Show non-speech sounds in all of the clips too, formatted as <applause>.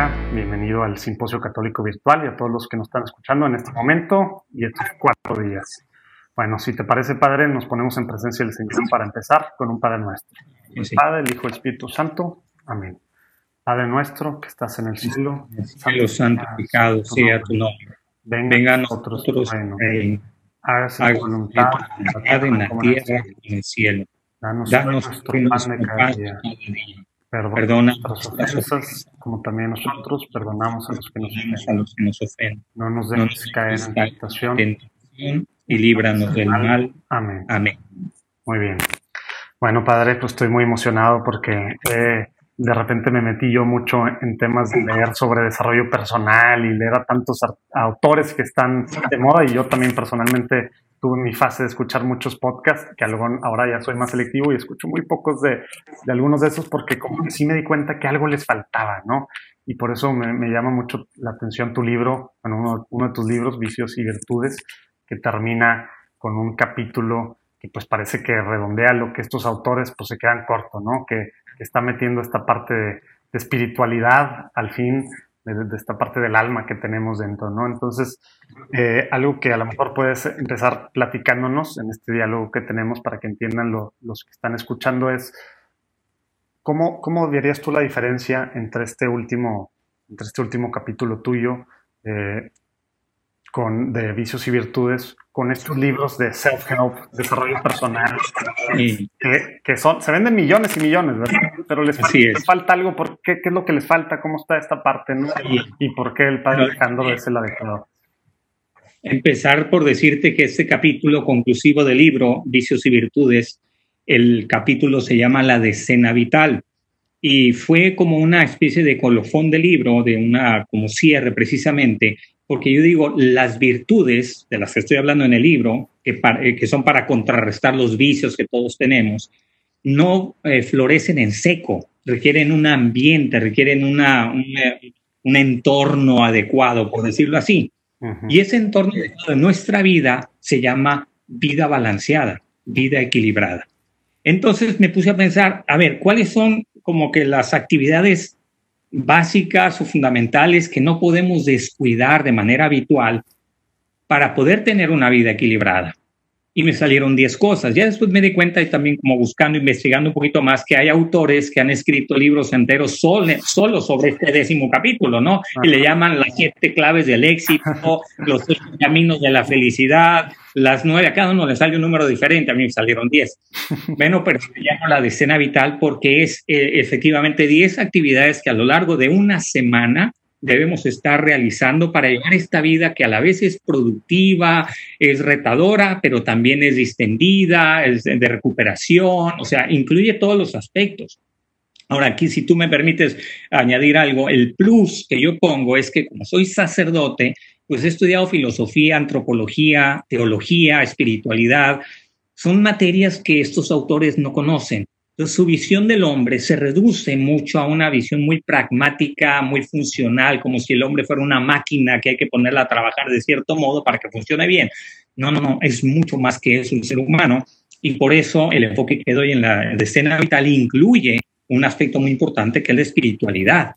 Ortega, bienvenido al Simposio Católico Virtual y a todos los que nos están escuchando en este momento y estos cuatro días. Bueno, si te parece, Padre, nos ponemos en presencia del Señor para empezar con un Padre nuestro. El Padre, el Hijo el Espíritu Santo. Amén. Padre nuestro que estás en el cielo, cielo santificado sea tu nombre. Venga, a nosotros tu reino. Hágase tu voluntad, en la tierra y en el cielo. Danos, nuestro pan de cada día Perdona, nuestras ofensas, como también nosotros perdonamos a los que nos, ofenden. No nos dejes caer en tentación y líbranos del mal. Amén. Amén. Muy bien. Bueno, Padre, pues estoy muy emocionado porque eh, de repente me metí yo mucho en temas de leer sobre desarrollo personal y leer a tantos autores que están de moda y yo también personalmente tuve mi fase de escuchar muchos podcasts, que ahora ya soy más selectivo y escucho muy pocos de, de, algunos de esos porque como que sí me di cuenta que algo les faltaba, ¿no? Y por eso me, me llama mucho la atención tu libro, bueno, uno, uno, de tus libros, Vicios y Virtudes, que termina con un capítulo que pues parece que redondea lo que estos autores pues se quedan cortos, ¿no? Que, que está metiendo esta parte de, de espiritualidad al fin de, esta parte del alma que tenemos dentro, ¿no? Entonces, eh, algo que a lo mejor puedes empezar platicándonos en este diálogo que tenemos para que entiendan los que están escuchando es, ¿cómo, ¿cómo tú la diferencia entre este último, entre este último capítulo tuyo eh, con, de vicios y virtudes con estos libros de self-help, desarrollo personal, que, son, se venden millones y millones, ¿verdad? Pero les falta, algo, ¿por qué, ¿qué es lo que les falta? ¿Cómo está esta parte? ¿no? ¿Y por qué el padre Alejandro es el adecuado? Empezar por decirte que este capítulo conclusivo del libro, Vicios y Virtudes, el capítulo se llama La Decena Vital y fue como una especie de colofón del libro, de una como cierre precisamente, porque yo digo, las virtudes de las que estoy hablando en el libro, que, eh, que son para contrarrestar los vicios que todos tenemos, no eh, florecen en seco, requieren un ambiente, requieren una, un entorno adecuado, por decirlo así. Y ese entorno en nuestra vida se llama vida balanceada, vida equilibrada. Entonces me puse a pensar, a ver, ¿cuáles son como que las actividades básicas o fundamentales que no podemos descuidar de manera habitual para poder tener una vida equilibrada. Y me salieron 10 cosas. Ya después me di cuenta y también como buscando, investigando un poquito más, que hay autores que han escrito libros enteros solo, solo sobre este décimo capítulo, ¿no? Y le llaman las siete claves del éxito, los caminos de la felicidad, las nueve, a cada uno le sale un número diferente, a mí me salieron diez. <laughs> Bueno, pero se llama la decena vital porque es eh, efectivamente diez actividades que a lo largo de una semana debemos estar realizando para llevar esta vida que a la vez es productiva, es retadora, pero también es distendida, es de recuperación, o sea, incluye todos los aspectos. Ahora, aquí, si tú me permites añadir algo, el plus que yo pongo es que como soy sacerdote, pues he estudiado filosofía, antropología, teología, espiritualidad. Son materias que estos autores no conocen. Entonces, su visión del hombre se reduce mucho a una visión muy pragmática, muy funcional, como si el hombre fuera una máquina que hay que ponerla a trabajar de cierto modo para que funcione bien. No, no, no, es mucho más que eso el ser humano. Y por eso el enfoque que doy en la escena vital incluye un aspecto muy importante que es la espiritualidad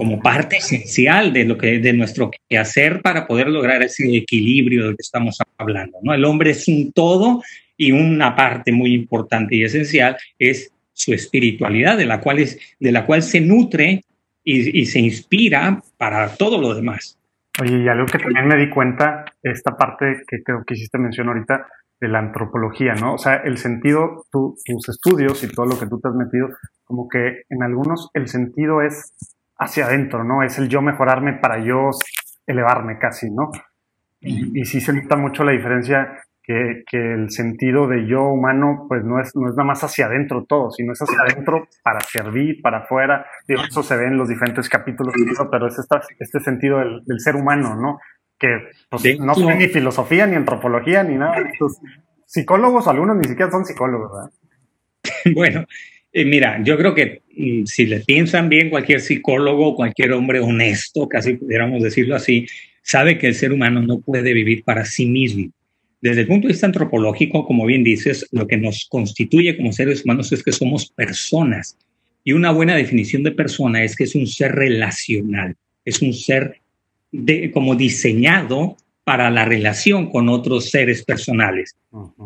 como parte esencial de lo que de nuestro quehacer para poder lograr ese equilibrio del que estamos hablando. ¿no? El hombre es un todo y una parte muy importante y esencial es su espiritualidad, de la cual, es, de la cual se nutre y, se inspira para todo lo demás. Oye, y algo que también me di cuenta, esta parte que creo que hiciste mención ahorita, de la antropología, ¿no? O sea, el sentido, tus estudios y todo lo que tú te has metido, como que en algunos el sentido es hacia adentro, ¿no? Es el yo mejorarme para yo elevarme casi, ¿no? Y, sí se nota mucho la diferencia que, el sentido de yo humano, pues no es, no es nada más hacia adentro todo, sino es hacia adentro para servir, para afuera. Y eso se ve en los diferentes capítulos pero es este sentido del, ser humano, ¿no? Que pues, no tiene ni filosofía, ni antropología, ni nada. psicólogos, algunos ni siquiera son psicólogos, ¿verdad? <laughs> Bueno, eh, mira, yo creo que mm, si le piensan bien, cualquier psicólogo, cualquier hombre honesto, casi pudiéramos decirlo así, sabe que el ser humano no puede vivir para sí mismo. Desde el punto de vista antropológico, como bien dices, lo que nos constituye como seres humanos es que somos personas. Y una buena definición de persona es que es un ser relacional, es un ser de, como diseñado para la relación con otros seres personales.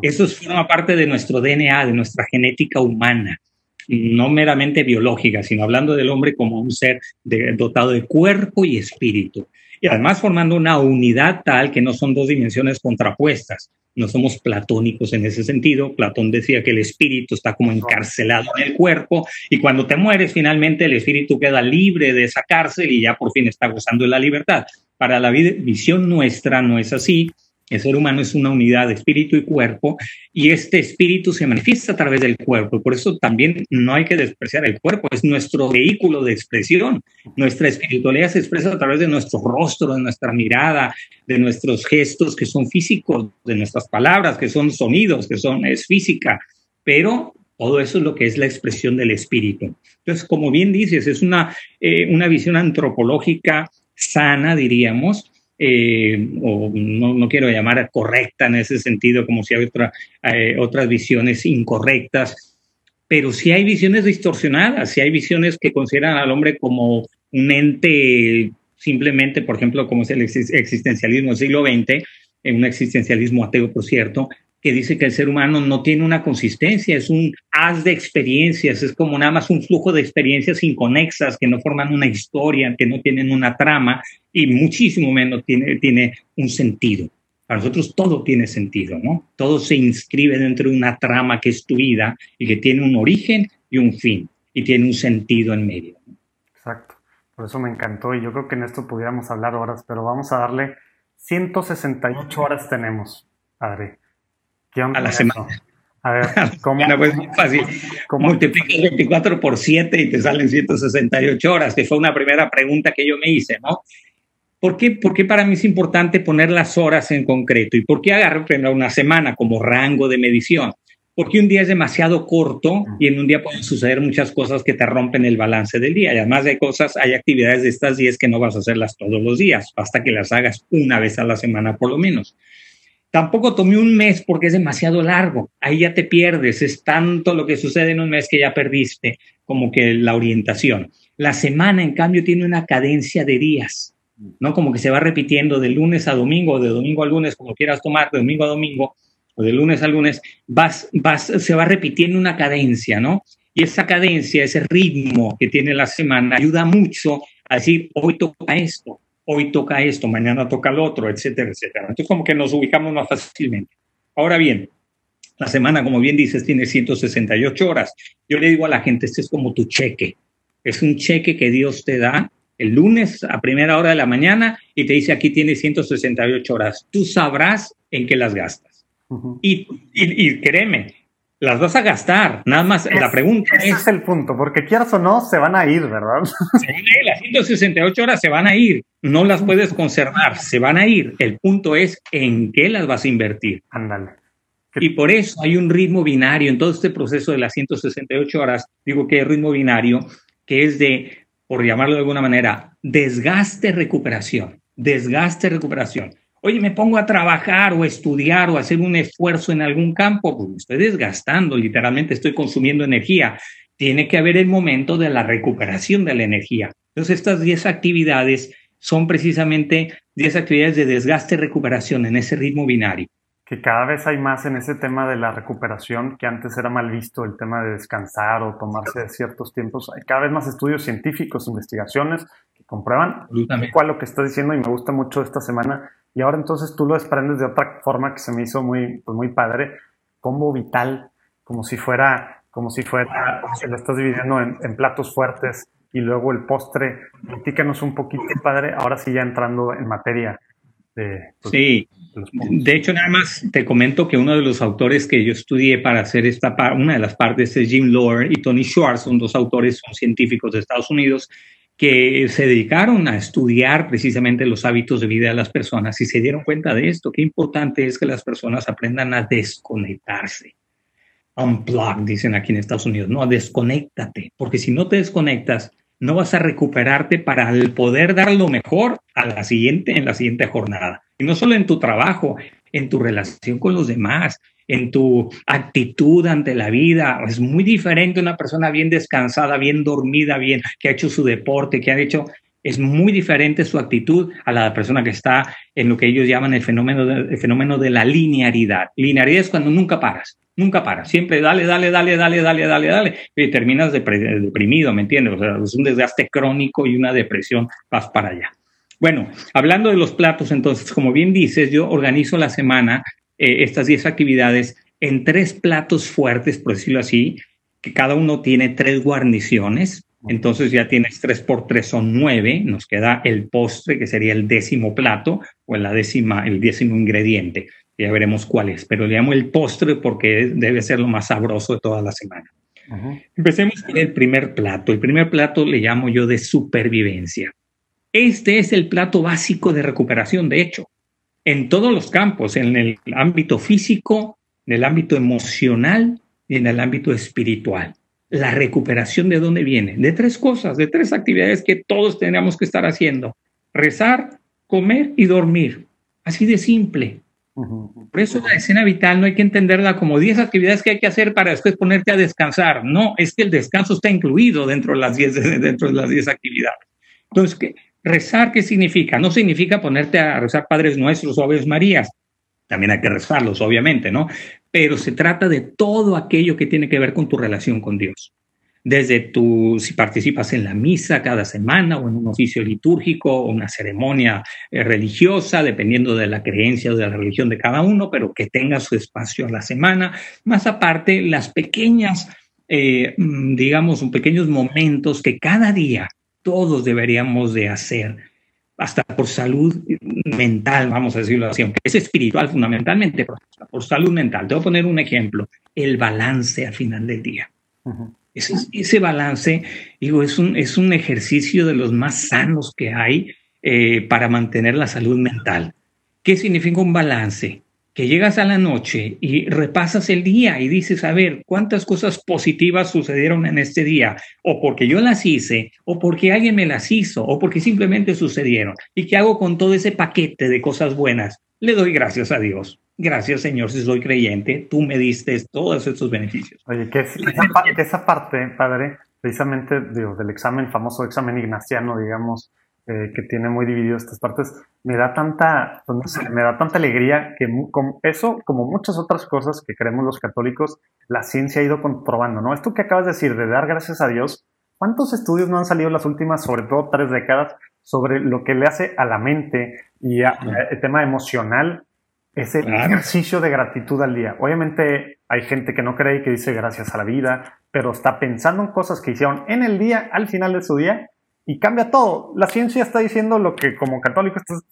Eso forma parte de nuestro DNA, de nuestra genética humana, no meramente biológica, sino hablando del hombre como un ser dotado de cuerpo y espíritu. Y además formando una unidad tal que no son dos dimensiones contrapuestas, no somos platónicos en ese sentido. Platón decía que el espíritu está como encarcelado en el cuerpo y cuando te mueres finalmente el espíritu queda libre de esa cárcel y ya por fin está gozando de la libertad. Para la visión nuestra no es así. El ser humano es una unidad de espíritu y cuerpo y este espíritu se manifiesta a través del cuerpo. Por eso también no hay que despreciar el cuerpo, es nuestro vehículo de expresión. Nuestra espiritualidad se expresa a través de nuestro rostro, de nuestra mirada, de nuestros gestos que son físicos, de nuestras palabras que son sonidos, que son es física, pero todo eso es lo que es la expresión del espíritu. Entonces, como bien dices, es una, eh, una visión antropológica sana, diríamos, eh, o no, quiero llamar correcta en ese sentido, como si hay otra, eh, otras visiones incorrectas, pero sí hay visiones distorsionadas, sí hay visiones que consideran al hombre como un ente simplemente, por ejemplo, como es el existencialismo del siglo XX, un existencialismo ateo, por cierto, que dice que el ser humano no tiene una consistencia, es un haz de experiencias, es como nada más un flujo de experiencias inconexas que no forman una historia, que no tienen una trama y muchísimo menos tiene, tiene un sentido. Para nosotros todo tiene sentido, ¿no? Todo se inscribe dentro de una trama que es tu vida y que tiene un origen y un fin y tiene un sentido en medio. Exacto. Por eso me encantó y yo creo que en esto pudiéramos hablar horas, pero vamos a darle 168 horas tenemos, padre <laughs> a la semana. A ver, ¿cómo? pues muy fácil. ¿cómo? Multiplicas 24 por 7 y te salen 168 horas, que fue una primera pregunta que yo me hice, ¿no? ¿Por qué, ¿Por qué para mí es importante poner las horas en concreto? ¿Y por qué agarrar una semana como rango de medición? Porque un día es demasiado corto y en un día pueden suceder muchas cosas que te rompen el balance del día. Y además hay cosas, hay actividades de estas 10 que no vas a hacerlas todos los días, basta que las hagas una vez a la semana por lo menos. Tampoco tomé un mes porque es demasiado largo. Ahí ya te pierdes. Es tanto lo que sucede en un mes que ya perdiste como que la orientación. La semana, en cambio, tiene una cadencia de días, ¿no? Como que se va repitiendo de lunes a domingo, de domingo a lunes, como quieras tomar, de domingo a domingo, o de lunes a lunes, vas, vas, se va repitiendo una cadencia, ¿no? Y esa cadencia, ese ritmo que tiene la semana, ayuda mucho a decir, hoy toca esto, hoy toca esto, mañana toca lo otro, etcétera, etcétera. Entonces como que nos ubicamos más fácilmente. Ahora bien, la semana, como bien dices, tiene 168 horas. Yo le digo a la gente, este es como tu cheque. Es un cheque que Dios te da el lunes a primera hora de la mañana y te dice aquí tiene 168 horas. Tú sabrás en qué las gastas. y, y, y, créeme, las vas a gastar. Nada más la pregunta ese es, el punto, porque quieras o no, se van a ir, ¿verdad? <laughs> Se van a ir, las 168 horas se van a ir. No las puedes conservar, se van a ir. El punto es en qué las vas a invertir. Ándale. Y por eso hay un ritmo binario en todo este proceso de las 168 horas. Digo que hay ritmo binario que es de, por llamarlo de alguna manera, desgaste-recuperación. Desgaste-recuperación oye, me pongo a trabajar o estudiar o hacer un esfuerzo en algún campo, pues me estoy desgastando, literalmente estoy consumiendo energía. Tiene que haber el momento de la recuperación de la energía. Entonces, estas 10 actividades son precisamente 10 actividades de desgaste y recuperación en ese ritmo binario. Que cada vez hay más en ese tema de la recuperación, que antes era mal visto el tema de descansar o tomarse ciertos tiempos. Hay cada vez más estudios científicos, investigaciones que comprueban cuál lo que está diciendo y me gusta mucho esta semana y ahora entonces tú lo desprendes de otra forma que se me hizo muy, pues muy padre, combo vital, como si fuera, como si fuera, se lo estás dividiendo en, platos fuertes y luego el postre. Platícanos un poquito, padre, ahora sí ya entrando en materia. De, pues, sí, de, hecho nada más te comento que uno de los autores que yo estudié para hacer esta una de las partes es Jim Lohr y Tony Schwartz, son dos autores, son científicos de Estados Unidos que se dedicaron a estudiar precisamente los hábitos de vida de las personas y se dieron cuenta de esto. Qué importante es que las personas aprendan a desconectarse. Unplug, dicen aquí en Estados Unidos, no, desconéctate, porque si no te desconectas, no vas a recuperarte para poder dar lo mejor a la siguiente, en la siguiente jornada. Y no solo en tu trabajo, en tu relación con los demás, en tu actitud ante la vida. Es muy diferente una persona bien descansada, bien dormida, bien, que ha hecho su deporte, que ha hecho es muy diferente su actitud a la persona que está en lo que ellos llaman el fenómeno de, fenómeno de la linearidad. Linearidad es cuando nunca paras, nunca paras, siempre dale, dale, dale, dale, dale, dale, dale, y terminas deprimido, ¿me entiendes? O sea, es un desgaste crónico y una depresión, vas para allá. Bueno, hablando de los platos, entonces, como bien dices, yo organizo la semana eh, estas 10 actividades en tres platos fuertes, por decirlo así, que cada uno tiene tres guarniciones. Entonces ya tienes tres por tres son nueve. Nos queda el postre, que sería el décimo plato o la décima, el décimo ingrediente. Ya veremos cuál es, pero le llamo el postre porque debe ser lo más sabroso de toda la semana. Empecemos con el primer plato. El primer plato le llamo yo de supervivencia. Este es el plato básico de recuperación, de hecho, en todos los campos, en el ámbito físico, en el ámbito emocional y en el ámbito espiritual la recuperación de dónde viene? De tres cosas, de tres actividades que todos tenemos que estar haciendo. Rezar, comer y dormir. Así de simple. Por eso la escena vital no hay que entenderla como 10 actividades que hay que hacer para después ponerte a descansar. No, es que el descanso está incluido dentro de las 10, <laughs> dentro de las 10 actividades. Entonces, ¿qué? Rezar, ¿qué significa? No significa ponerte a rezar Padres Nuestros o Aves Marías. También hay que rezarlos, obviamente, ¿no? pero se trata de todo aquello que tiene que ver con tu relación con Dios. Desde tu, si participas en la misa cada semana o en un oficio litúrgico o una ceremonia eh, religiosa, dependiendo de la creencia o de la religión de cada uno, pero que tenga su espacio a la semana. Más aparte, las pequeñas, eh, mm, digamos, pequeños momentos que cada día todos deberíamos de hacer hasta por salud mental, vamos a decirlo así, aunque es espiritual fundamentalmente, pero por salud mental. Te voy a poner un ejemplo, el balance al final del día. ese, balance, digo, es un, es un ejercicio de los más sanos que hay eh, para mantener la salud mental. ¿Qué significa un balance? Que llegas a la noche y repasas el día y dices, a ver, ¿cuántas cosas positivas sucedieron en este día? O porque yo las hice, o porque alguien me las hizo, o porque simplemente sucedieron. ¿Y qué hago con todo ese paquete de cosas buenas? Le doy gracias a Dios. Gracias, Señor, si soy creyente, tú me diste todos estos beneficios. Oye, que, esa, parte, Padre, precisamente del examen, famoso examen ignaciano, digamos, eh, que tiene muy dividido estas partes, me da tanta, pues me da tanta alegría que eso, como muchas otras cosas que creemos los católicos, la ciencia ha ido comprobando, ¿no? Esto que acabas de decir, de dar gracias a Dios, ¿cuántos estudios no han salido las últimas, sobre todo tres décadas, sobre lo que le hace a la mente y el tema emocional ese ejercicio de gratitud al día. Obviamente hay gente que no cree y que dice gracias a la vida, pero está pensando en cosas que hicieron en el día, al final de su día, y cambia todo. La ciencia está diciendo lo que como católico <laughs>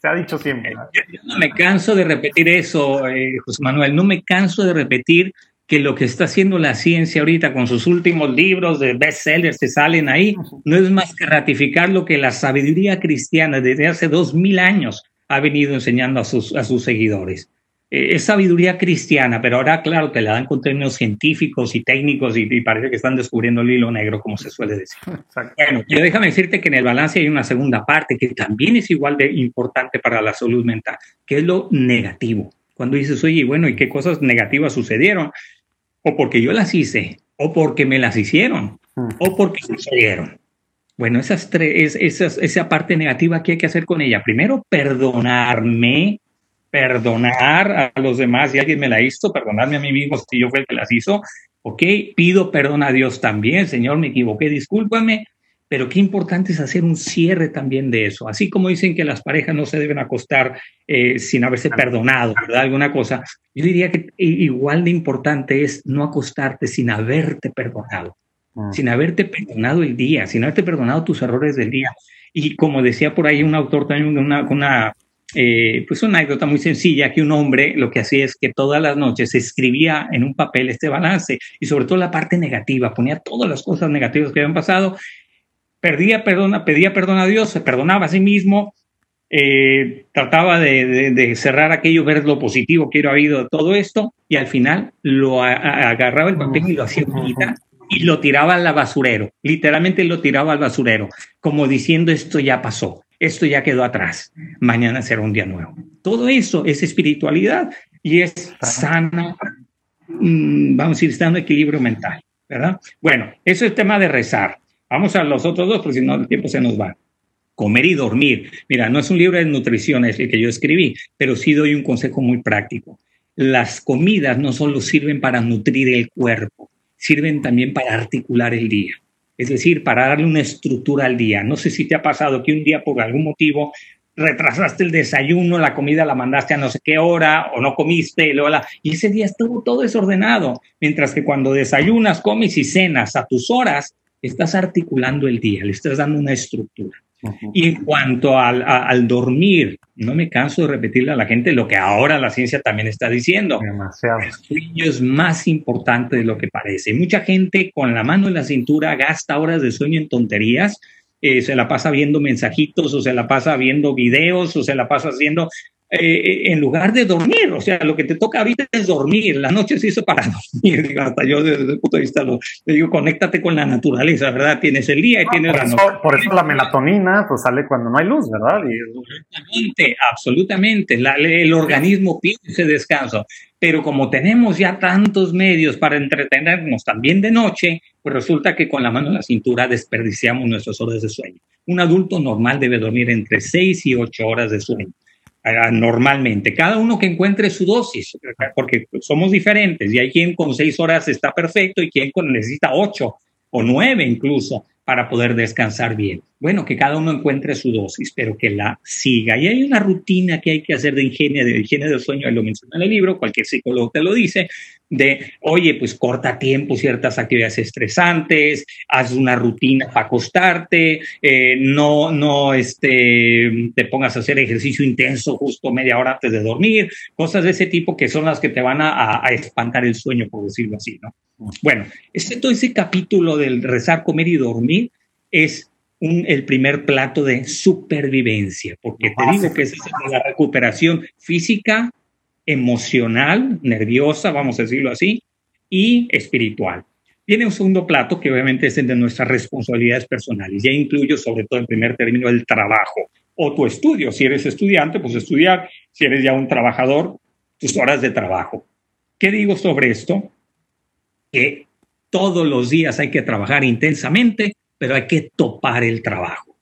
se ha dicho siempre. Yo, no me canso de repetir eso, eh, José Manuel, no me canso de repetir que lo que está haciendo la ciencia ahorita con sus últimos libros de bestsellers que salen ahí, no es más que ratificar lo que la sabiduría cristiana desde hace dos mil años ha venido enseñando a sus, a sus seguidores. Eh, es sabiduría cristiana, pero ahora, claro, te la dan con términos científicos y técnicos y, parece que están descubriendo el hilo negro, como se suele decir. <laughs> Bueno, yo déjame decirte que en el balance hay una segunda parte que también es igual de importante para la salud mental, que es lo negativo. Cuando dices, oye, bueno, ¿y qué cosas negativas sucedieron? O porque yo las hice, o porque me las hicieron, o porque sucedieron. Bueno, esas tres, esas, esa parte negativa, ¿qué hay que hacer con ella? Primero, perdonarme perdonar a los demás si alguien me la hizo, perdonarme a mí mismo si yo fui el que las hizo, ok, pido perdón a Dios también, Señor, me equivoqué, discúlpame, pero qué importante es hacer un cierre también de eso, así como dicen que las parejas no se deben acostar eh, sin haberse perdonado, ¿verdad? Alguna cosa, yo diría que igual de importante es no acostarte sin haberte perdonado, mm. sin haberte perdonado el día, sin haberte perdonado tus errores del día. Y como decía por ahí un autor también, una, una eh, pues una anécdota muy sencilla que un hombre lo que hacía es que todas las noches escribía en un papel este balance y sobre todo la parte negativa, ponía todas las cosas negativas que habían pasado, perdía perdona, pedía perdón a Dios, se perdonaba a sí mismo, eh, trataba de, cerrar aquello, ver lo positivo que era habido de todo esto y al final lo agarraba el papel y lo hacía bonita y lo tiraba al basurero, literalmente lo tiraba al basurero, como diciendo esto ya pasó esto ya quedó atrás, mañana será un día nuevo. Todo eso es espiritualidad y es sana, mm, vamos a decir, está en equilibrio mental, ¿verdad? Bueno, eso es tema de rezar. Vamos a los otros dos, porque si no el tiempo se nos va. Comer y dormir. Mira, no es un libro de nutrición, es el que yo escribí, pero sí doy un consejo muy práctico. Las comidas no solo sirven para nutrir el cuerpo, sirven también para articular el día es decir, para darle una estructura al día. No sé si te ha pasado que un día por algún motivo retrasaste el desayuno, la comida la mandaste a no sé qué hora o no comiste y, luego y ese día estuvo todo desordenado, mientras que cuando desayunas, comes y cenas a tus horas, estás articulando el día, le estás dando una estructura. Y en cuanto al, al, dormir, no me canso de repetirle a la gente lo que ahora la ciencia también está diciendo. Demasiado. El sueño es más importante de lo que parece. Mucha gente con la mano en la cintura gasta horas de sueño en tonterías. Eh, se la pasa viendo mensajitos o se la pasa viendo videos o se la pasa haciendo eh, en lugar de dormir. O sea, lo que te toca ahorita es dormir. La noche se hizo para <laughs> dormir. hasta yo desde el punto de vista lo, le digo, conéctate con la naturaleza, ¿verdad? Tienes el día y tienes la noche. Por eso la melatonina pues sale cuando no hay luz, ¿verdad? Absolutamente, absolutamente. el organismo pide ese descanso. Pero como tenemos ya tantos medios para entretenernos también de noche, pues resulta que con la mano en la cintura desperdiciamos nuestras horas de sueño. Un adulto normal debe dormir entre 6 y 8 horas de sueño normalmente. Cada uno que encuentre su dosis, porque somos diferentes y hay quien con seis horas está perfecto y quien necesita ocho o nueve incluso para poder descansar bien. Bueno, que cada uno encuentre su dosis, pero que la siga. Y hay una rutina que hay que hacer de higiene, de higiene del sueño, lo menciona en el libro, cualquier psicólogo te lo dice, de, oye, pues corta tiempo ciertas actividades estresantes, haz una rutina para acostarte, eh, no, no este, te pongas a hacer ejercicio intenso justo media hora antes de dormir, cosas de ese tipo que son las que te van a, a espantar el sueño, por decirlo así, ¿no? Bueno, este, todo ese capítulo del rezar, comer y dormir es un, el primer plato de supervivencia, porque te digo que es la recuperación física, emocional, nerviosa, vamos a decirlo así, y espiritual. Viene un segundo plato que obviamente es el de nuestras responsabilidades personales. Ya incluyo sobre todo en primer término el trabajo o tu estudio. Si eres estudiante, pues estudiar. Si eres ya un trabajador, tus horas de trabajo. ¿Qué digo sobre esto? que todos los días hay que trabajar intensamente, pero hay que topar el trabajo.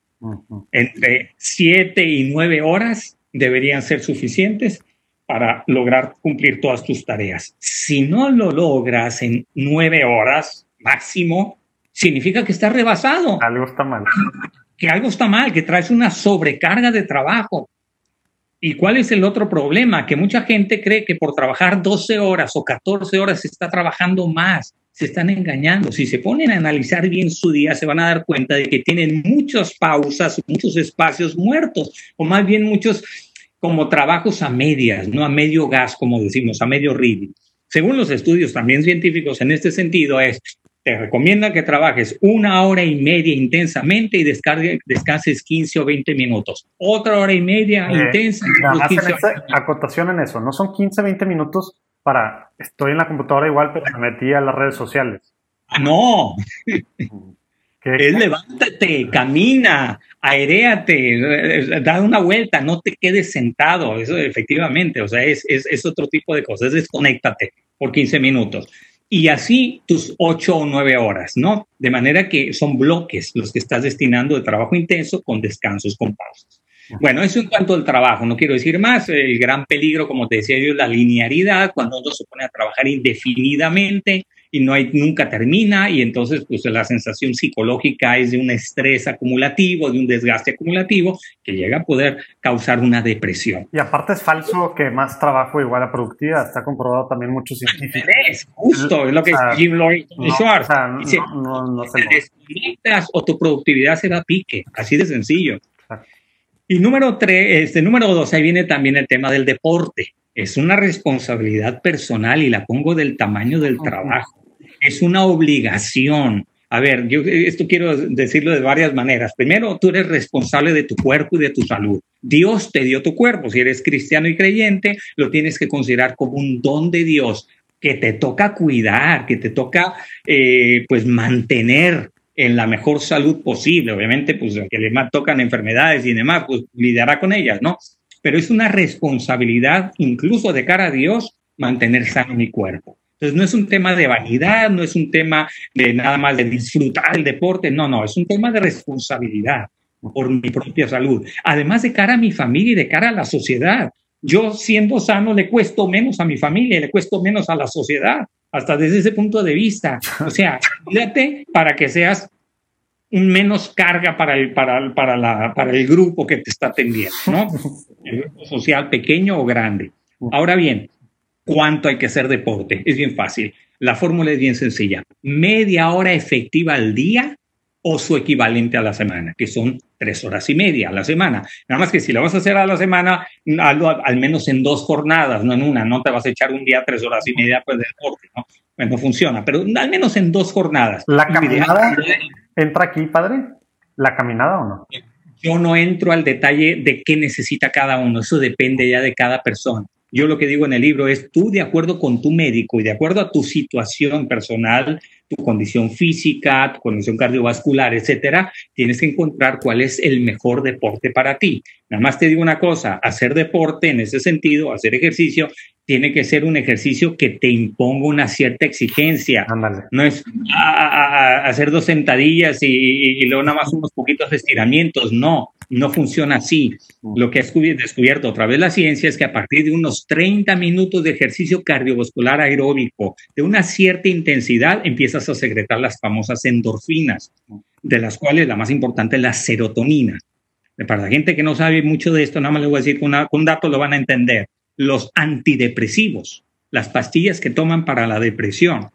Entre siete y nueve horas deberían ser suficientes para lograr cumplir todas tus tareas. Si no lo logras en nueve horas máximo, significa que estás rebasado. Algo está mal. Que algo está mal, que traes una sobrecarga de trabajo. ¿Y cuál es el otro problema? Que mucha gente cree que por trabajar 12 horas o 14 horas se está trabajando más. Se están engañando. Si se ponen a analizar bien su día, se van a dar cuenta de que tienen muchas pausas, muchos espacios muertos, o más bien muchos como trabajos a medias, no a medio gas, como decimos, a medio ritmo. Según los estudios también científicos en este sentido, es te recomienda que trabajes una hora y media intensamente y descanses 15 o 20 minutos. Otra hora y media eh, intensa. acotación en eso, no son 15, 20 minutos para, estoy en la computadora igual, pero me metí a las redes sociales. Ah, no. <laughs> Es levántate, camina, aeréate, da una vuelta, no te quedes sentado, eso efectivamente, o sea, es, es, es otro tipo de cosas, desconéctate por 15 minutos y así tus ocho o nueve horas, ¿no? De manera que son bloques los que estás destinando de trabajo intenso con descansos, con pausas. Bueno, eso en cuanto al trabajo, no quiero decir más. El gran peligro, como te decía yo, es la linearidad, cuando uno se pone a trabajar indefinidamente, y no hay, nunca termina y entonces pues la sensación psicológica es de un estrés acumulativo, de un desgaste acumulativo que llega a poder causar una depresión. Y aparte es falso que más trabajo igual a productividad, está comprobado también mucho científicos. Es justo, es lo que Jim Lloyd Schwartz dice, no, no, te desconectas o tu productividad se da pique, así de sencillo. Y número tres, este número dos, ahí viene también el tema del deporte. Es una responsabilidad personal y la pongo del tamaño del trabajo es una obligación. A ver, yo esto quiero decirlo de varias maneras. Primero, tú eres responsable de tu cuerpo y de tu salud. Dios te dio tu cuerpo. Si eres cristiano y creyente, lo tienes que considerar como un don de Dios que te toca cuidar, que te toca eh, pues mantener en la mejor salud posible. Obviamente, pues que le tocan enfermedades y demás, pues lidiará con ellas, ¿no? Pero es una responsabilidad, incluso de cara a Dios, mantener sano mi cuerpo. Entonces, no es un tema de vanidad, no es un tema de nada más de disfrutar el deporte, no, no, es un tema de responsabilidad por mi propia salud. Además, de cara a mi familia y de cara a la sociedad. Yo siendo sano le cuesto menos a mi familia, le cuesto menos a la sociedad hasta desde ese punto de vista. O sea, <laughs> cuídate para que seas un menos carga para el, para, para, la, para el grupo que te está atendiendo, ¿no? <laughs> El grupo social pequeño o grande. Ahora bien, ¿cuánto hay que hacer deporte? Es bien fácil. La fórmula es bien sencilla. Media hora efectiva al día o su equivalente a la semana, que son tres horas y media a la semana. Nada más que si lo vas a hacer a la semana, al, menos en dos jornadas, no en una, no te vas a echar un día tres horas y media pues de deporte, ¿no? Pues no funciona, pero al menos en dos jornadas. ¿La caminada entra aquí, padre? ¿La caminada o no? Yo no entro al detalle de qué necesita cada uno, eso depende ya de cada persona. Yo lo que digo en el libro es, tú de acuerdo con tu médico y de acuerdo a tu situación personal, tu condición física, tu condición cardiovascular, etcétera, tienes que encontrar cuál es el mejor deporte para ti. Nada más te digo una cosa, hacer deporte en ese sentido, hacer ejercicio, tiene que ser un ejercicio que te imponga una cierta exigencia. No es hacer dos sentadillas y, y, luego nada más unos poquitos estiramientos. No, no funciona así. Lo que ha descubierto otra vez la ciencia es que a partir de unos 30 minutos de ejercicio cardiovascular aeróbico de una cierta intensidad empiezas a secretar las famosas endorfinas, de las cuales la más importante es la serotonina. Para la gente que no sabe mucho de esto, nada más les voy a decir que con un dato lo van a entender los antidepresivos, las pastillas que toman para la depresión,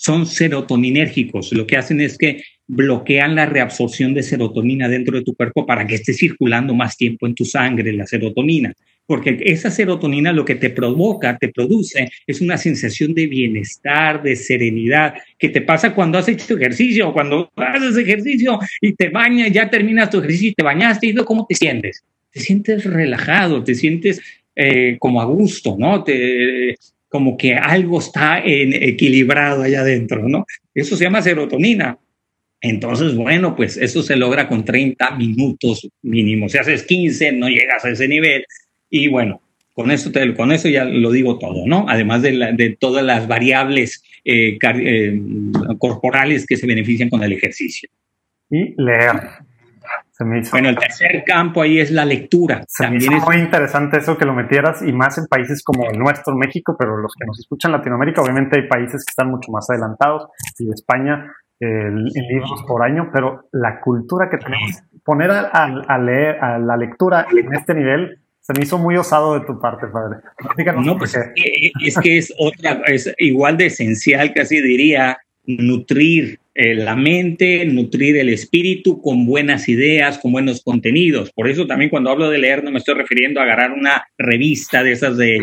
son serotoninérgicos. Lo que hacen es que bloquean la reabsorción de serotonina dentro de tu cuerpo para que esté circulando más tiempo en tu sangre la serotonina. Porque esa serotonina lo que te provoca, te produce, es una sensación de bienestar, de serenidad, que te pasa cuando has hecho ejercicio, cuando haces ejercicio y te bañas, ya terminas tu ejercicio y te bañaste, ¿cómo te sientes? Te sientes relajado, te sientes eh, como a gusto, ¿no? Te, como que algo está en, equilibrado allá adentro, ¿no? Eso se llama serotonina. Entonces, bueno, pues eso se logra con 30 minutos mínimo. Si haces 15, no llegas a ese nivel. Y bueno, con eso, te, con eso ya lo digo todo, ¿no? Además de, todas las variables eh, eh, corporales que se benefician con el ejercicio. Y leer. Bueno, el tercer campo ahí es la lectura. También es muy interesante eso que lo metieras y más en países como el nuestro, México, pero los que nos escuchan en Latinoamérica, obviamente hay países que están mucho más adelantados y España en libros por año, pero la cultura que tenemos, poner a, leer, a la lectura en este nivel, se me hizo muy osado de tu parte, padre. no, pues es que es otra, es igual de esencial, casi diría, nutrir eh, la mente, nutrir el espíritu con buenas ideas, con buenos contenidos. Por eso también cuando hablo de leer no me estoy refiriendo a agarrar una revista de esas de,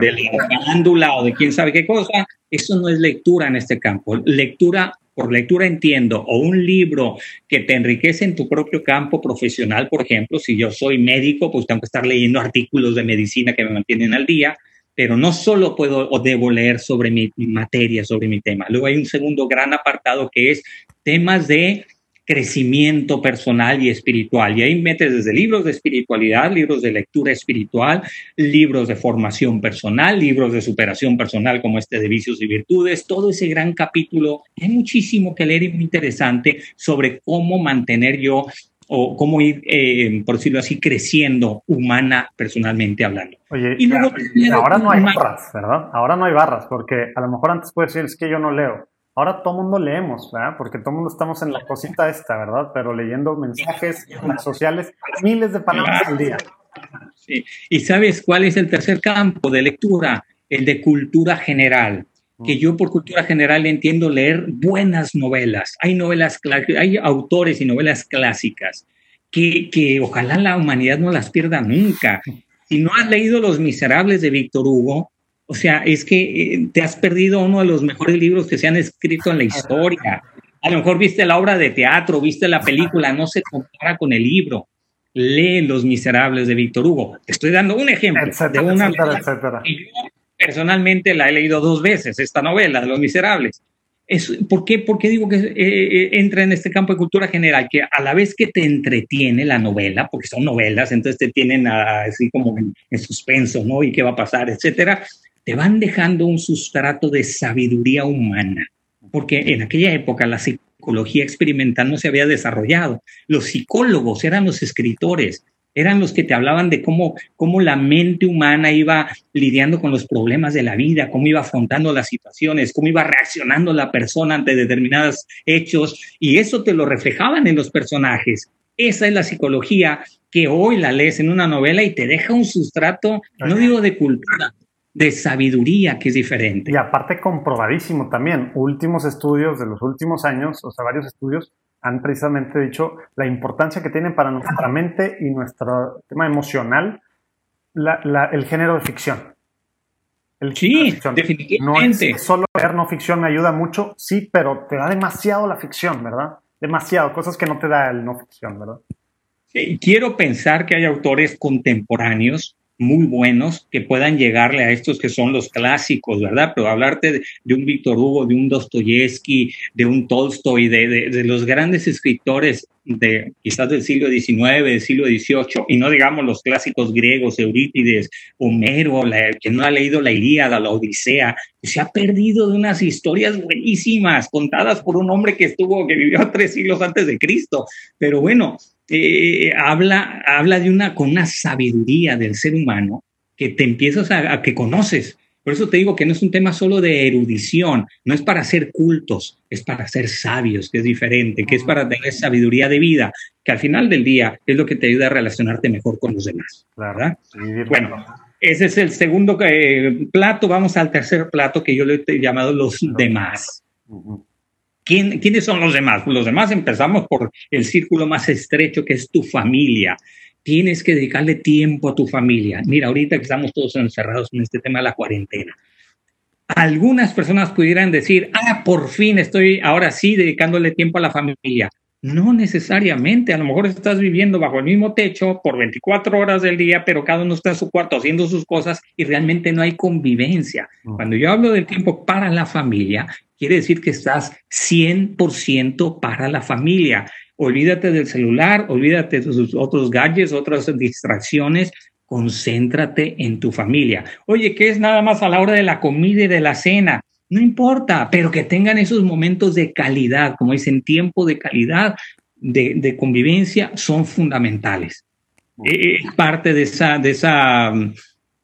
de la o de quién sabe qué cosa. Eso no es lectura en este campo. Lectura, por lectura entiendo, o un libro que te enriquece en tu propio campo profesional, por ejemplo, si yo soy médico, pues tengo que estar leyendo artículos de medicina que me mantienen al día pero no solo puedo o debo leer sobre mi, materia, sobre mi tema. Luego hay un segundo gran apartado que es temas de crecimiento personal y espiritual. Y ahí metes desde libros de espiritualidad, libros de lectura espiritual, libros de formación personal, libros de superación personal como este de vicios y virtudes, todo ese gran capítulo. Hay muchísimo que leer y muy interesante sobre cómo mantener yo o cómo ir, eh, por decirlo así, creciendo humana, personalmente hablando. Oye, y ahora no hay barras, ¿verdad? Ahora no hay barras, porque a lo mejor antes puedes decir, es que yo no leo. Ahora todo mundo leemos, ¿verdad? Porque todo mundo estamos en la cosita esta, ¿verdad? Pero leyendo mensajes sociales, miles de palabras al día. Sí. ¿Y sabes cuál es el tercer campo de lectura? El de cultura general que yo por cultura general entiendo leer buenas novelas. Hay novelas, hay autores y novelas clásicas que, que ojalá la humanidad no las pierda nunca. Si no has leído Los Miserables de Víctor Hugo, o sea, es que eh, te has perdido uno de los mejores libros que se han escrito en la historia. A lo mejor viste la obra de teatro, viste la película, no se compara con el libro. Lee Los Miserables de Víctor Hugo. Te estoy dando un ejemplo de una etcétera, etcétera personalmente la he leído dos veces, esta novela Los Miserables. Es, ¿por, qué, ¿Por qué digo que eh, eh, entra en este campo de cultura general? Que a la vez que te entretiene la novela, porque son novelas, entonces te tienen así como en, en, suspenso, ¿no? Y qué va a pasar, etcétera, te van dejando un sustrato de sabiduría humana. Porque en aquella época la psicología experimental no se había desarrollado. Los psicólogos eran los escritores, eran los que te hablaban de cómo, cómo la mente humana iba lidiando con los problemas de la vida, cómo iba afrontando las situaciones, cómo iba reaccionando la persona ante determinados hechos, y eso te lo reflejaban en los personajes. Esa es la psicología que hoy la lees en una novela y te deja un sustrato, no digo de cultura, de sabiduría que es diferente. Y aparte comprobadísimo también, últimos estudios de los últimos años, o sea, varios estudios han precisamente dicho la importancia que tienen para nuestra mente y nuestro tema emocional el género de ficción. El sí, definitivamente. No solo leer no ficción me ayuda mucho, sí, pero te da demasiado la ficción, ¿verdad? Demasiado, cosas que no te da el no ficción, ¿verdad? Sí, quiero pensar que hay autores contemporáneos muy buenos que puedan llegarle a estos que son los clásicos, ¿verdad? Pero hablarte de, un Víctor Hugo, de un Dostoyevsky, de un Tolstoy, de, los grandes escritores de quizás del siglo XIX, del siglo XVIII, y no digamos los clásicos griegos, Eurípides, Homero, la, que no ha leído la Ilíada, la Odisea, se ha perdido de unas historias buenísimas, contadas por un hombre que estuvo, que vivió tres siglos antes de Cristo. Pero bueno, eh, habla, habla de una, con una sabiduría del ser humano que te empiezas a, que conoces. Por eso te digo que no es un tema solo de erudición, no es para ser cultos, es para ser sabios, que es diferente, que es para tener sabiduría de vida, que al final del día es lo que te ayuda a relacionarte mejor con los demás. ¿verdad? Bueno, ese es el segundo eh, plato. Vamos al tercer plato que yo le he llamado los demás. ¿Quiénes son los demás? Los demás empezamos por el círculo más estrecho que es tu familia. Tienes que dedicarle tiempo a tu familia. Mira, ahorita que estamos todos encerrados en este tema de la cuarentena. Algunas personas pudieran decir, ah, por fin estoy ahora sí dedicándole tiempo a la familia. No necesariamente, a lo mejor estás viviendo bajo el mismo techo por 24 horas del día, pero cada uno está en su cuarto haciendo sus cosas y realmente no hay convivencia. Cuando yo hablo del tiempo para la familia, quiere decir que estás 100% para la familia. Olvídate del celular, olvídate de tus otros gadgets, otras distracciones, concéntrate en tu familia. Oye, ¿qué es nada más a la hora de la comida y de la cena? No importa, pero que tengan esos momentos de calidad, como dicen, tiempo de calidad, de, convivencia, son fundamentales. Es parte de esa, de esa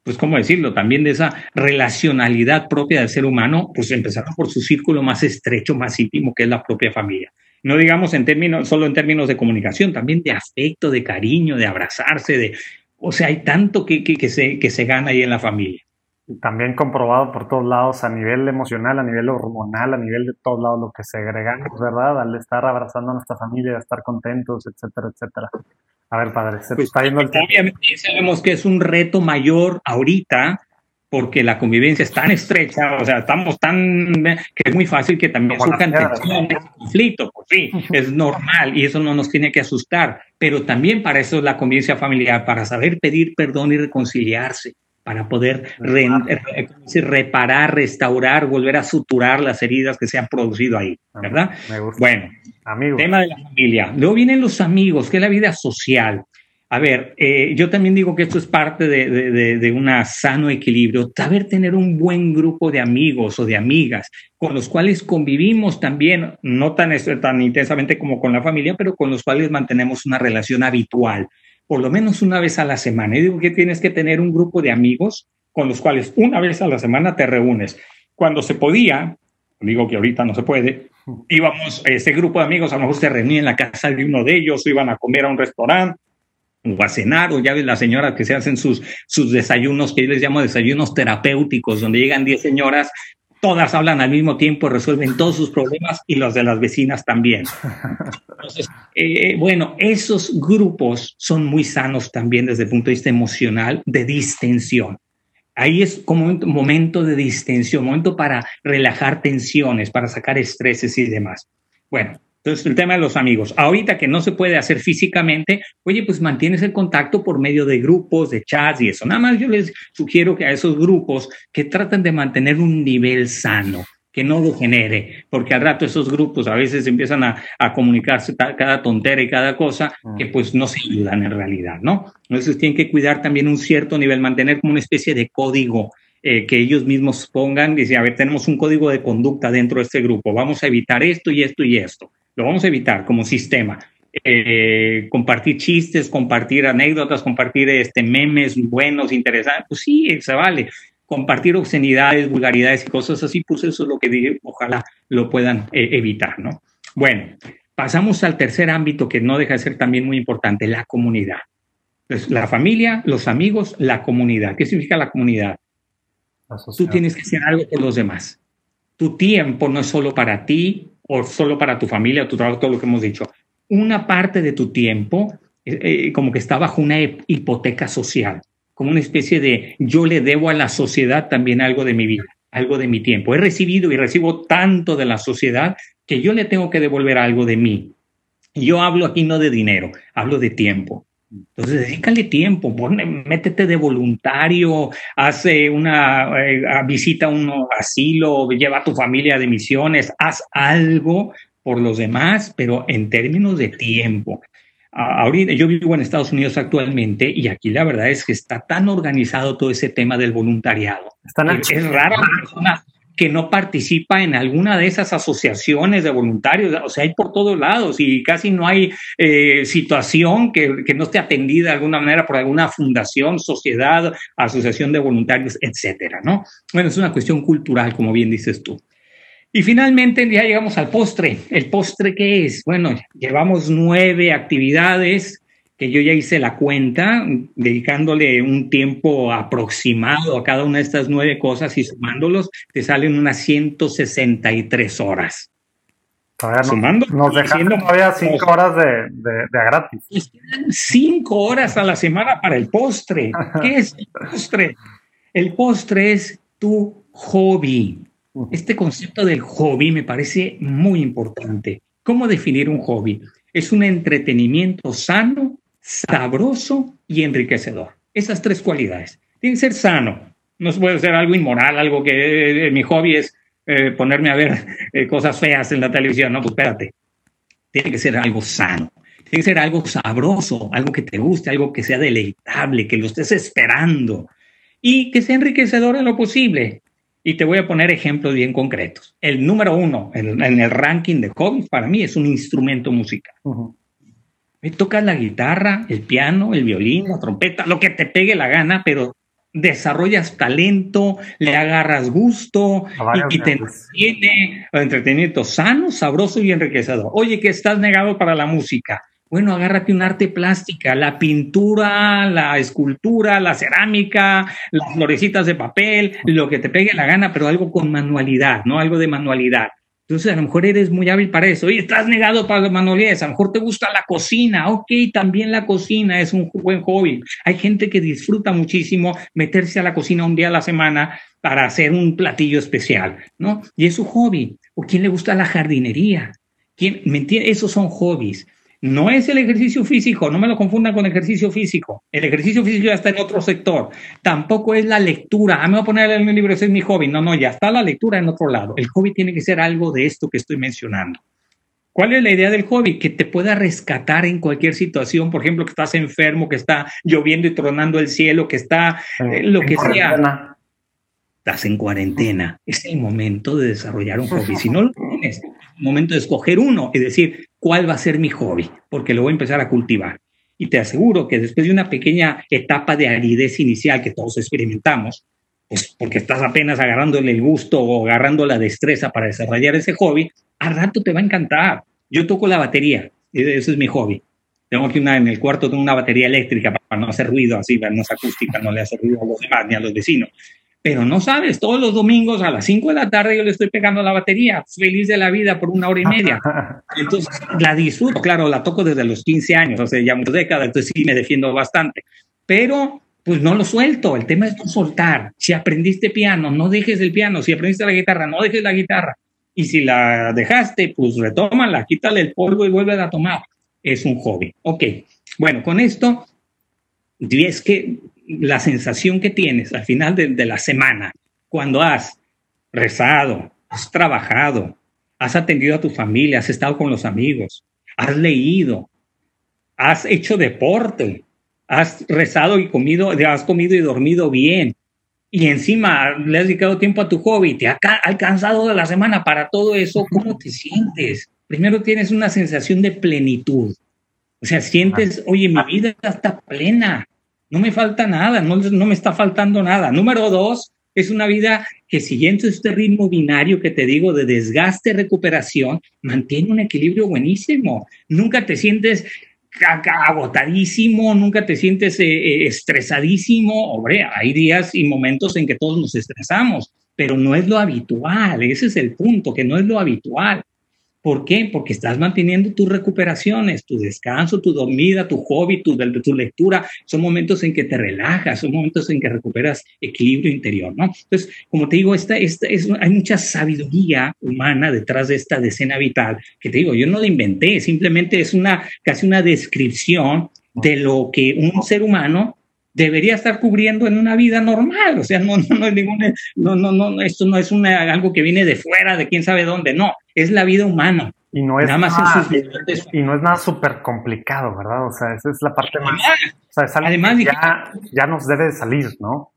pues, ¿cómo decirlo? También de esa relacionalidad propia del ser humano, pues empezaron por su círculo más estrecho, más íntimo, que es la propia familia. No digamos en términos, solo en términos de comunicación, también de afecto, de cariño, de abrazarse, de, o sea, hay tanto que, que, se, que se gana ahí en la familia. también comprobado por todos lados, a nivel emocional, a nivel hormonal, a nivel de todos lados, lo que se segregamos, ¿verdad? Al estar abrazando a nuestra familia, estar contentos, etcétera, etcétera. A ver, padre, se pues, está yendo el tiempo. Obviamente sabemos que es un reto mayor ahorita porque la convivencia es tan estrecha, o sea, estamos tan que es muy fácil que también surjan tensiones, conflictos, pues sí, es normal y eso no nos tiene que asustar, pero también para eso es la convivencia familiar, para saber pedir perdón y reconciliarse, para poder reparar, restaurar, volver a suturar las heridas que se han producido ahí, ¿verdad? Me gusta. Bueno, Amigos. Tema de la familia. Luego vienen los amigos, que es la vida social. A ver, eh, yo también digo que esto es parte de, de, de, un sano equilibrio, saber tener un buen grupo de amigos o de amigas con los cuales convivimos también, no tan, tan intensamente como con la familia, pero con los cuales mantenemos una relación habitual, por lo menos una vez a la semana. Y digo que tienes que tener un grupo de amigos con los cuales una vez a la semana te reúnes. Cuando se podía, digo que ahorita no se puede, íbamos, ese grupo de amigos a lo mejor se reunía en la casa de uno de ellos, o iban a comer a un restaurante, o a cenar, o ya ves las señoras que se hacen sus, sus desayunos, que yo les llamo desayunos terapéuticos, donde llegan 10 señoras, todas hablan al mismo tiempo, resuelven todos sus problemas y los de las vecinas también. Entonces, eh, bueno, esos grupos son muy sanos también desde el punto de vista emocional, de distensión. Ahí es como un momento de distensión, momento para relajar tensiones, para sacar estreses y demás. Bueno, entonces el tema de los amigos. Ahorita que no se puede hacer físicamente, oye, pues mantienes el contacto por medio de grupos, de chats y eso. Nada más yo les sugiero que a esos grupos que traten de mantener un nivel sano, que no degenere, porque al rato esos grupos a veces empiezan a, a comunicarse cada tontera y cada cosa que mm. pues no se ayudan en realidad, ¿no? Entonces tienen que cuidar también un cierto nivel, mantener como una especie de código eh, que ellos mismos pongan, dice, a ver, tenemos un código de conducta dentro de este grupo, vamos a evitar esto y esto y esto, lo vamos a evitar como sistema. Eh, compartir chistes, compartir anécdotas, compartir este, memes buenos, interesantes, pues sí, se vale, compartir obscenidades, vulgaridades y cosas así, pues eso es lo que dije, ojalá lo puedan eh, evitar, ¿no? Bueno, pasamos al tercer ámbito que no deja de ser también muy importante, la comunidad. Pues, la familia, los amigos, la comunidad. ¿Qué significa la comunidad? Tú tienes que hacer algo por los demás. Tu tiempo no es solo para ti o solo para tu familia tu trabajo, todo lo que hemos dicho. Una parte de tu tiempo eh, eh, como que está bajo una hipoteca social como una especie de yo le debo a la sociedad también algo de mi vida, algo de mi tiempo. He recibido y recibo tanto de la sociedad que yo le tengo que devolver algo de mí. Yo hablo aquí no de dinero, hablo de tiempo. Entonces, dedícale tiempo, métete de voluntario, hace una eh, visita a un asilo, lleva a tu familia de misiones, haz algo por los demás, pero en términos de tiempo ahorita yo vivo en Estados Unidos actualmente y aquí la verdad es que está tan organizado todo ese tema del voluntariado. es, raro la persona que no participa en alguna de esas asociaciones de voluntarios, o sea, hay por todos lados y casi no hay eh, situación que, que, no esté atendida de alguna manera por alguna fundación, sociedad, asociación de voluntarios, etcétera, ¿no? Bueno, es una cuestión cultural, como bien dices tú. Y finalmente ya llegamos al postre. ¿El postre qué es? Bueno, llevamos nueve actividades que yo ya hice la cuenta, dedicándole un tiempo aproximado a cada una de estas nueve cosas y sumándolos, te salen unas 163 horas. Sumando, nos dejan todavía cinco horas de, de, gratis. Cinco horas a la semana para el postre. <laughs> ¿Qué es el postre? El postre es tu hobby. Este concepto del hobby me parece muy importante. ¿Cómo definir un hobby? Es un entretenimiento sano, sabroso y enriquecedor. Esas tres cualidades. Tiene que ser sano. No puede ser algo inmoral, algo que eh, mi hobby es eh, ponerme a ver eh, cosas feas en la televisión. No, pues espérate. Tiene que ser algo sano. Tiene que ser algo sabroso, algo que te guste, algo que sea deleitable, que lo estés esperando y que sea enriquecedor en lo posible. Y te voy a poner ejemplos bien concretos. El número uno en, el ranking de hobbies para mí es un instrumento musical. Me tocas la guitarra, el piano, el violín, la trompeta, lo que te pegue la gana, pero desarrollas talento, le agarras gusto y, te entretiene, entretenimiento sano, sabroso y enriquecedor. Oye, que estás negado para la música bueno, agárrate un arte plástica, la pintura, la escultura, la cerámica, las florecitas de papel, lo que te pegue la gana, pero algo con manualidad, ¿no? Algo de manualidad. Entonces, a lo mejor eres muy hábil para eso. Y estás negado para manualidades. A lo mejor te gusta la cocina. Ok, también la cocina es un buen hobby. Hay gente que disfruta muchísimo meterse a la cocina un día a la semana para hacer un platillo especial, ¿no? Y es su hobby. ¿O quién le gusta la jardinería? ¿Quién, ¿Me entiendes? Esos son hobbies. No es el ejercicio físico, no me lo confundan con ejercicio físico. El ejercicio físico ya está en otro sector. Tampoco es la lectura. Ah, me voy a poner en mi libro, ese es mi hobby. No, no, ya está la lectura en otro lado. El hobby tiene que ser algo de esto que estoy mencionando. ¿Cuál es la idea del hobby? Que te pueda rescatar en cualquier situación, por ejemplo, que estás enfermo, que está lloviendo y tronando el cielo, que está eh, lo que sea. Estás en cuarentena. Es el momento de desarrollar un hobby. Si no lo tienes, es el momento de escoger uno y decir, cuál va a ser mi hobby, porque lo voy a empezar a cultivar. Y te aseguro que después de una pequeña etapa de aridez inicial que todos experimentamos, pues porque estás apenas agarrándole el gusto o agarrando la destreza para desarrollar ese hobby, al rato te va a encantar. Yo toco la batería, ese es mi hobby. Tengo aquí una en el cuarto, tengo una batería eléctrica para no hacer ruido así, no es acústica, no le hace ruido a los demás ni a los vecinos pero no sabes, todos los domingos a las 5 de la tarde yo le estoy pegando la batería, feliz de la vida por una hora y media. <laughs> Entonces la disfruto, claro, la toco desde los 15 años, o sea, ya muchas décadas, entonces sí me defiendo bastante, pero pues no lo suelto, el tema es no soltar. Si aprendiste piano, no dejes el piano, si aprendiste la guitarra, no dejes la guitarra. Y si la dejaste, pues retómala, quítale el polvo y vuelve a tomar. Es un hobby. Ok, bueno, con esto, es que la sensación que tienes al final de, la semana, cuando has rezado, has trabajado, has atendido a tu familia, has estado con los amigos, has leído, has hecho deporte, has rezado y comido, has comido y dormido bien, y encima le has dedicado tiempo a tu hobby, te ha alcanzado de la semana para todo eso, ¿cómo te sientes? Primero tienes una sensación de plenitud. O sea, sientes, oye, mi vida está plena, no me falta nada, no, no me está faltando nada. Número dos, es una vida que siguiendo este ritmo binario que te digo de desgaste, recuperación, mantiene un equilibrio buenísimo. Nunca te sientes agotadísimo, nunca te sientes eh, eh, estresadísimo. Hombre, hay días y momentos en que todos nos estresamos, pero no es lo habitual. Ese es el punto, que no es lo habitual. ¿Por qué? Porque estás manteniendo tus recuperaciones, tu descanso, tu dormida, tu hobby, tu, tu lectura. Son momentos en que te relajas, son momentos en que recuperas equilibrio interior, ¿no? Entonces, como te digo, esta, esta es, hay mucha sabiduría humana detrás de esta decena vital, que te digo, yo no la inventé, simplemente es una, casi una descripción de lo que un ser humano debería estar cubriendo en una vida normal. O sea, no, no, no es ninguna, no, no, no, esto no es una, algo que viene de fuera, de quién sabe dónde, no, es la vida humana. Y no es nada, y no es nada súper complicado, ¿verdad? O sea, esa es la parte más. O sea, es algo además, que ya, ya nos debe salir, ¿no?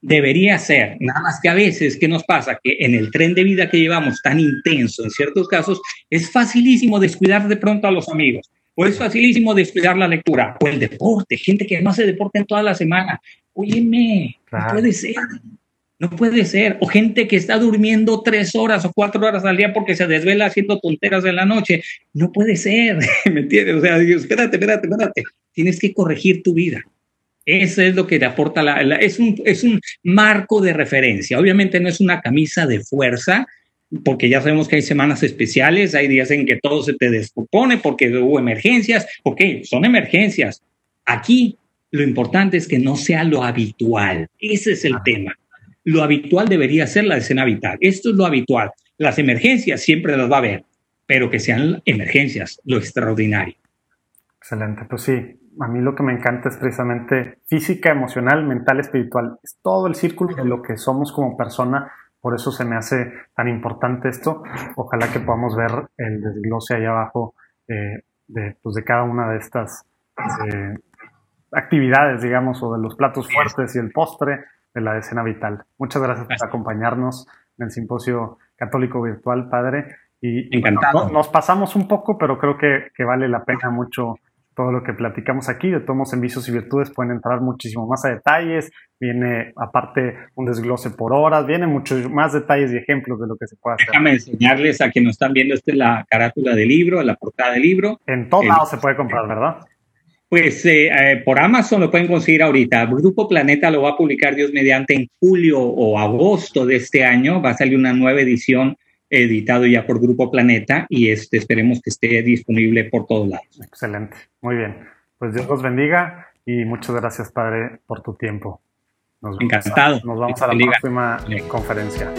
Debería ser, nada más que a veces, ¿qué nos pasa? Que en el tren de vida que llevamos tan intenso en ciertos casos, es facilísimo descuidar de pronto a los amigos o es facilísimo descuidar la lectura, o el deporte, gente que no hace deporte en toda la semana. Óyeme, no puede ser. No puede ser. O gente que está durmiendo tres horas o cuatro horas al día porque se desvela haciendo tonteras en la noche. No puede ser. <laughs> ¿Me entiendes? O sea, espérate, espérate, espérate. Tienes que corregir tu vida. Eso es lo que te aporta la, es, un, es un marco de referencia. Obviamente no es una camisa de fuerza, porque ya sabemos que hay semanas especiales, hay días en que todo se te descompone porque hubo emergencias, ok, son emergencias. Aquí lo importante es que no sea lo habitual, ese es el tema. Lo habitual debería ser la escena vital, esto es lo habitual. Las emergencias siempre las va a haber, pero que sean emergencias, lo extraordinario. Excelente, pues sí, a mí lo que me encanta es precisamente física, emocional, mental, espiritual. Es todo el círculo de lo que somos como persona por eso se me hace tan importante esto. Ojalá que podamos ver el desglose ahí abajo eh, de, pues de cada una de estas eh, actividades, digamos, o de los platos fuertes y el postre de la escena vital. Muchas gracias por acompañarnos en el simposio católico virtual, padre. Y, Encantado. nos pasamos un poco, pero creo que, que vale la pena mucho todo lo que platicamos aquí. De todos en vicios y virtudes pueden entrar muchísimo más a detalles. Viene aparte un desglose por horas, viene muchos más detalles y ejemplos de lo que se puede hacer. Déjame enseñarles a quienes nos están viendo, esta es la carátula del libro, la portada del libro. En todos lados se puede comprar, ¿verdad? Pues eh, eh, por Amazon lo pueden conseguir ahorita. Grupo Planeta lo va a publicar Dios mediante en julio o agosto de este año. Va a salir una nueva edición editado ya por Grupo Planeta y este, esperemos que esté disponible por todos lados. Excelente, muy bien. Pues Dios los bendiga y muchas gracias, Padre, por tu tiempo. Encantado. Nos vamos a la próxima conferencia.